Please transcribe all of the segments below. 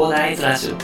コーダーイズラジオ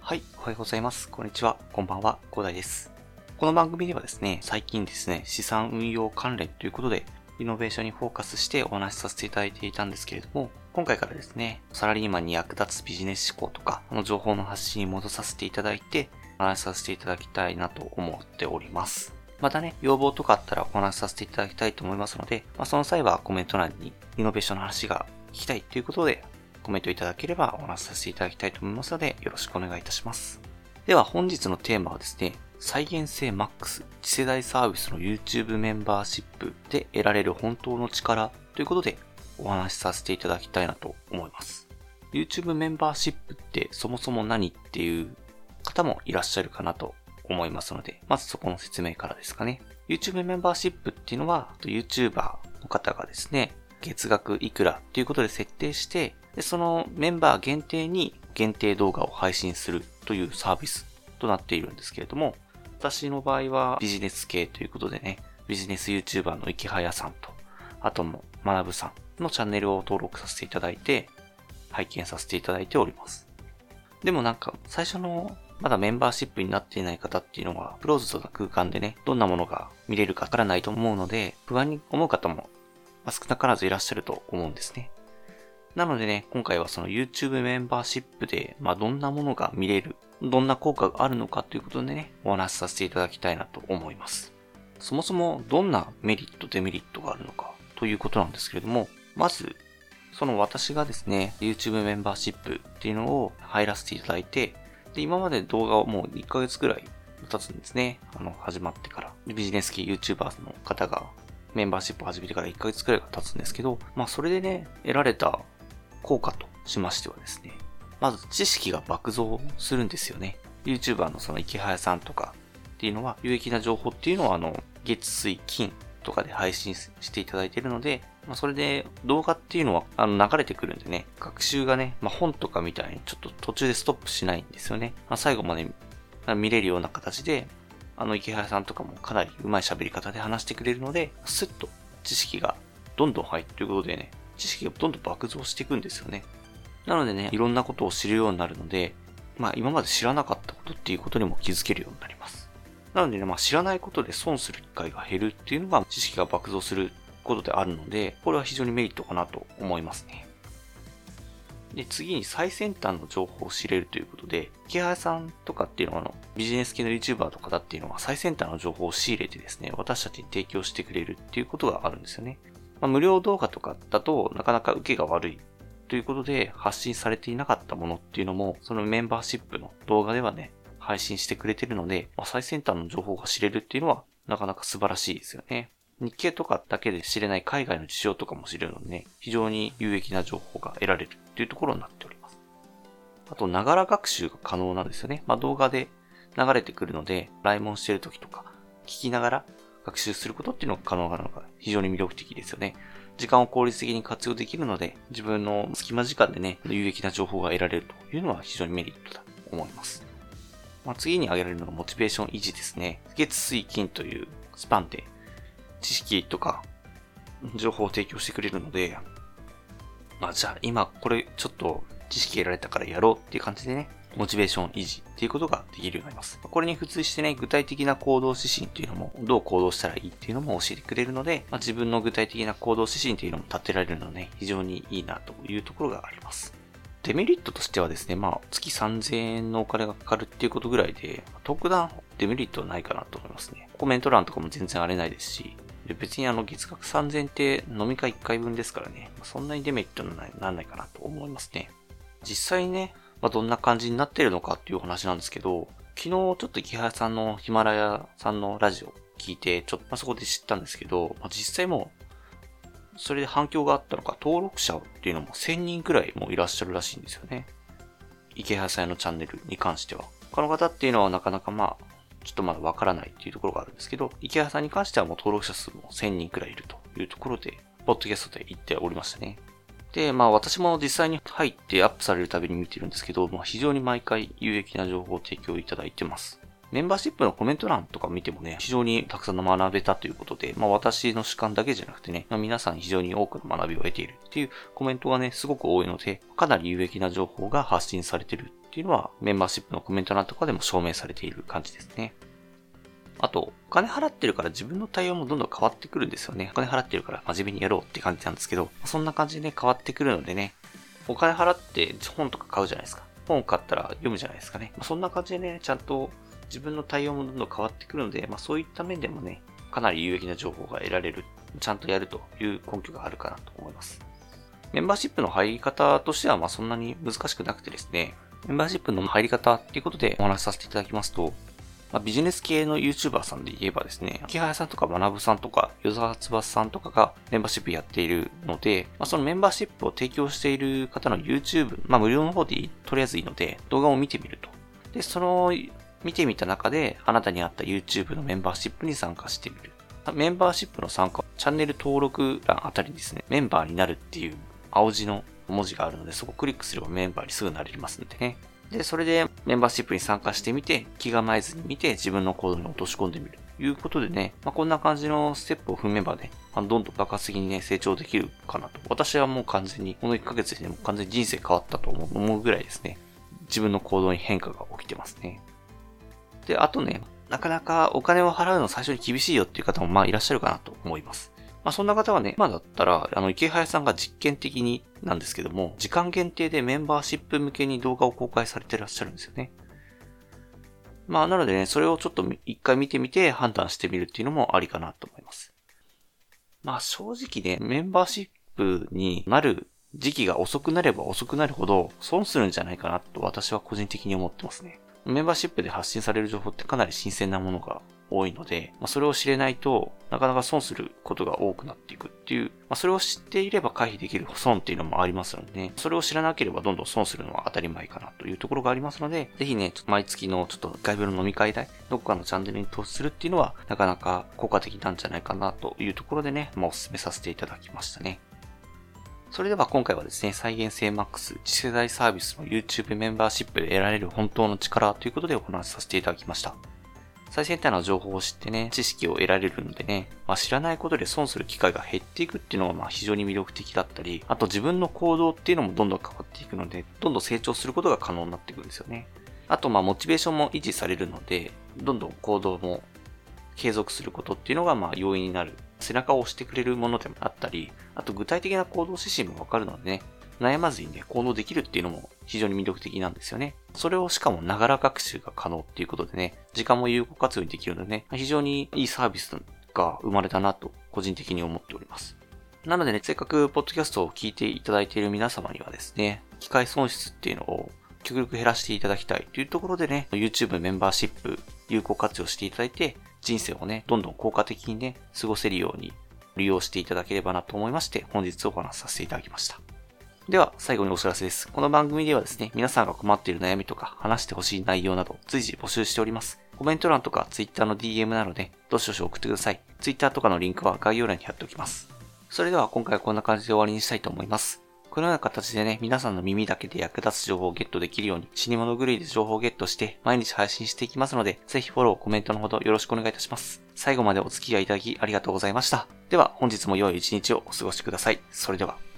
はい、おはようございます。こんにちは。こんばんは。広大です。この番組ではですね、最近ですね、資産運用関連ということで、イノベーションにフォーカスしてお話しさせていただいていたんですけれども、今回からですね、サラリーマンに役立つビジネス思考とか、あの情報の発信に戻させていただいて、お話しさせていただきたいなと思っております。またね、要望とかあったらお話しさせていただきたいと思いますので、まあ、その際はコメント欄にイノベーションの話が聞きたいということで、コメントいただければお話しさせていただきたいと思いますので、よろしくお願いいたします。では本日のテーマはですね、再現性 MAX 次世代サービスの YouTube メンバーシップで得られる本当の力ということでお話しさせていただきたいなと思います。YouTube メンバーシップってそもそも何っていう方もいらっしゃるかなと思いますので、まずそこの説明からですかね。YouTube メンバーシップっていうのは YouTuber の方がですね、月額いくらっていうことで設定して、でそのメンバー限定に限定動画を配信するというサービスとなっているんですけれども、私の場合はビジネス系ということでね、ビジネス YouTuber の池早さんと、あとも学ぶさんのチャンネルを登録させていただいて、拝見させていただいております。でもなんか、最初のまだメンバーシップになっていない方っていうのは、クローズドな空間でね、どんなものが見れるかわからないと思うので、不安に思う方も、まあ少なからずいらっしゃると思うんですね。なのでね、今回はその YouTube メンバーシップで、まあどんなものが見れる、どんな効果があるのかということでね、お話しさせていただきたいなと思います。そもそもどんなメリット、デメリットがあるのかということなんですけれども、まず、その私がですね、YouTube メンバーシップっていうのを入らせていただいて、で、今まで動画をもう1ヶ月くらい経つんですね。あの、始まってから。ビジネス系 YouTuber の方がメンバーシップを始めてから1ヶ月くらいが経つんですけど、まあそれでね、得られた効果としましてはですね、まず知識が爆増するんですよね。YouTuber のその池早さんとかっていうのは、有益な情報っていうのはあの、月水金とかで配信していただいているので、まあ、それで動画っていうのはあの流れてくるんでね、学習がね、まあ、本とかみたいにちょっと途中でストップしないんですよね。まあ、最後まで見れるような形で、あの池原さんとかもかなり上手い喋り方で話してくれるので、スッと知識がどんどん入っていうことでね、知識がどんどん爆増していくんですよね。なのでね、いろんなことを知るようになるので、まあ今まで知らなかったことっていうことにも気づけるようになります。なのでね、まあ知らないことで損する機会が減るっていうのが知識が爆増することであるので、これは非常にメリットかなと思いますね。で、次に最先端の情報を知れるということで、池原さんとかっていうのはあの、ビジネス系の YouTuber とかだっていうのは最先端の情報を仕入れてですね、私たちに提供してくれるっていうことがあるんですよね。まあ、無料動画とかだとなかなか受けが悪いということで発信されていなかったものっていうのも、そのメンバーシップの動画ではね、配信してくれてるので、まあ、最先端の情報が知れるっていうのはなかなか素晴らしいですよね。日経とかだけで知れない海外の事情とかも知れるのでね、非常に有益な情報が得られるっていうところになっております。あと、ながら学習が可能なんですよね。まあ、動画で流れてくるので、来問してる時とか、聞きながら学習することっていうのが可能なのが非常に魅力的ですよね。時間を効率的に活用できるので、自分の隙間時間でね、有益な情報が得られるというのは非常にメリットだと思います。まあ、次に挙げられるのがモチベーション維持ですね。月水金というスパンで知識とか情報を提供してくれるので、まあじゃあ今これちょっと知識得られたからやろうっていう感じでね、モチベーション維持っていうことができるようになります。これに付随してね、具体的な行動指針っていうのも、どう行動したらいいっていうのも教えてくれるので、まあ、自分の具体的な行動指針っていうのも立てられるのはね、非常にいいなというところがあります。デメリットとしてはですね、まあ、月3000円のお金がかかるっていうことぐらいで、特段デメリットはないかなと思いますね。コメント欄とかも全然荒れないですし、で別にあの月額3000円って飲み会1回分ですからね、そんなにデメリットにならないかなと思いますね。実際ね、まあ、どんな感じになってるのかっていう話なんですけど、昨日ちょっと池原さんのヒマラヤさんのラジオ聞いて、ちょっと、ま、そこで知ったんですけど、まあ、実際もう、それで反響があったのか、登録者っていうのも1000人くらいもいらっしゃるらしいんですよね。池原さんのチャンネルに関しては。他の方っていうのはなかなかまあ、ちょっとまだわからないっていうところがあるんですけど、池原さんに関してはもう登録者数も1000人くらいいるというところで、ポッドキャストで言っておりましたね。で、まあ私も実際に入ってアップされるたびに見てるんですけど、まあ非常に毎回有益な情報を提供いただいてます。メンバーシップのコメント欄とか見てもね、非常にたくさんの学べたということで、まあ私の主観だけじゃなくてね、まあ、皆さん非常に多くの学びを得ているっていうコメントがね、すごく多いので、かなり有益な情報が発信されてるっていうのは、メンバーシップのコメント欄とかでも証明されている感じですね。あと、お金払ってるから自分の対応もどんどん変わってくるんですよね。お金払ってるから真面目にやろうって感じなんですけど、そんな感じでね、変わってくるのでね、お金払って本とか買うじゃないですか。本買ったら読むじゃないですかね。そんな感じでね、ちゃんと自分の対応もどんどん変わってくるので、まあそういった面でもね、かなり有益な情報が得られる、ちゃんとやるという根拠があるかなと思います。メンバーシップの入り方としては、まあそんなに難しくなくてですね、メンバーシップの入り方っていうことでお話しさせていただきますと、まあ、ビジネス系の YouTuber さんで言えばですね、木原さんとか学さんとか、与沢翼さんとかがメンバーシップやっているので、まあ、そのメンバーシップを提供している方の YouTube、まあ、無料の方でとりあえずいいので、動画を見てみると。で、その見てみた中で、あなたに合った YouTube のメンバーシップに参加してみる。メンバーシップの参加、チャンネル登録欄あたりですね、メンバーになるっていう青字の文字があるので、そこをクリックすればメンバーにすぐなれますんでね。で、それでメンバーシップに参加してみて、気構えずに見て自分の行動に落とし込んでみる。ということでね、まあ、こんな感じのステップを踏めばね、まあ、どんどん爆発的にね、成長できるかなと。私はもう完全に、この1ヶ月でね、もう完全に人生変わったと思うぐらいですね。自分の行動に変化が起きてますね。で、あとね、なかなかお金を払うの最初に厳しいよっていう方もまあいらっしゃるかなと思います。まあそんな方はね、今だったら、あの、池早さんが実験的になんですけども、時間限定でメンバーシップ向けに動画を公開されてらっしゃるんですよね。まあなのでね、それをちょっと一回見てみて判断してみるっていうのもありかなと思います。まあ正直ね、メンバーシップになる時期が遅くなれば遅くなるほど損するんじゃないかなと私は個人的に思ってますね。メンバーシップで発信される情報ってかなり新鮮なものが多いので、まあ、それを知れないとなかなか損することが多くなっていくっていう、まあ、それを知っていれば回避できる損っていうのもありますので、ね、それを知らなければどんどん損するのは当たり前かなというところがありますので、ぜひね、毎月のちょっと外部の飲み会代、どこかのチャンネルに投資するっていうのはなかなか効果的なんじゃないかなというところでね、まあ、お勧めさせていただきましたね。それでは今回はですね、再現性 MAX 次世代サービスの YouTube メンバーシップで得られる本当の力ということでお話しさせていただきました。最先端の情報を知ってね、知識を得られるのでね、まあ、知らないことで損する機会が減っていくっていうのがまあ非常に魅力的だったり、あと自分の行動っていうのもどんどん変わっていくので、どんどん成長することが可能になっていくんですよね。あとまあモチベーションも維持されるので、どんどん行動も継続することっていうのがまあ要因になる背中を押してくれるものでもあったり、あと具体的な行動指針もわかるのでね、悩まずにね、行動できるっていうのも非常に魅力的なんですよね。それをしかもながら学習が可能っていうことでね、時間も有効活用にできるのでね、非常にいいサービスが生まれたなと個人的に思っております。なのでね、せっかくポッドキャストを聞いていただいている皆様にはですね、機械損失っていうのを極力減らしていただきたいというところでね、YouTube メンバーシップ有効活用していただいて、人生をね、どんどん効果的にね、過ごせるように利用していただければなと思いまして、本日お話しさせていただきました。では、最後にお知らせです。この番組ではですね、皆さんが困っている悩みとか、話してほしい内容など、随時募集しております。コメント欄とか Twitter の DM なので、どしどし送ってください。Twitter とかのリンクは概要欄に貼っておきます。それでは今回はこんな感じで終わりにしたいと思います。このような形でね、皆さんの耳だけで役立つ情報をゲットできるように、死に物狂いで情報をゲットして、毎日配信していきますので、ぜひフォロー、コメントのほどよろしくお願いいたします。最後までお付き合いいただきありがとうございました。では、本日も良い一日をお過ごしください。それでは。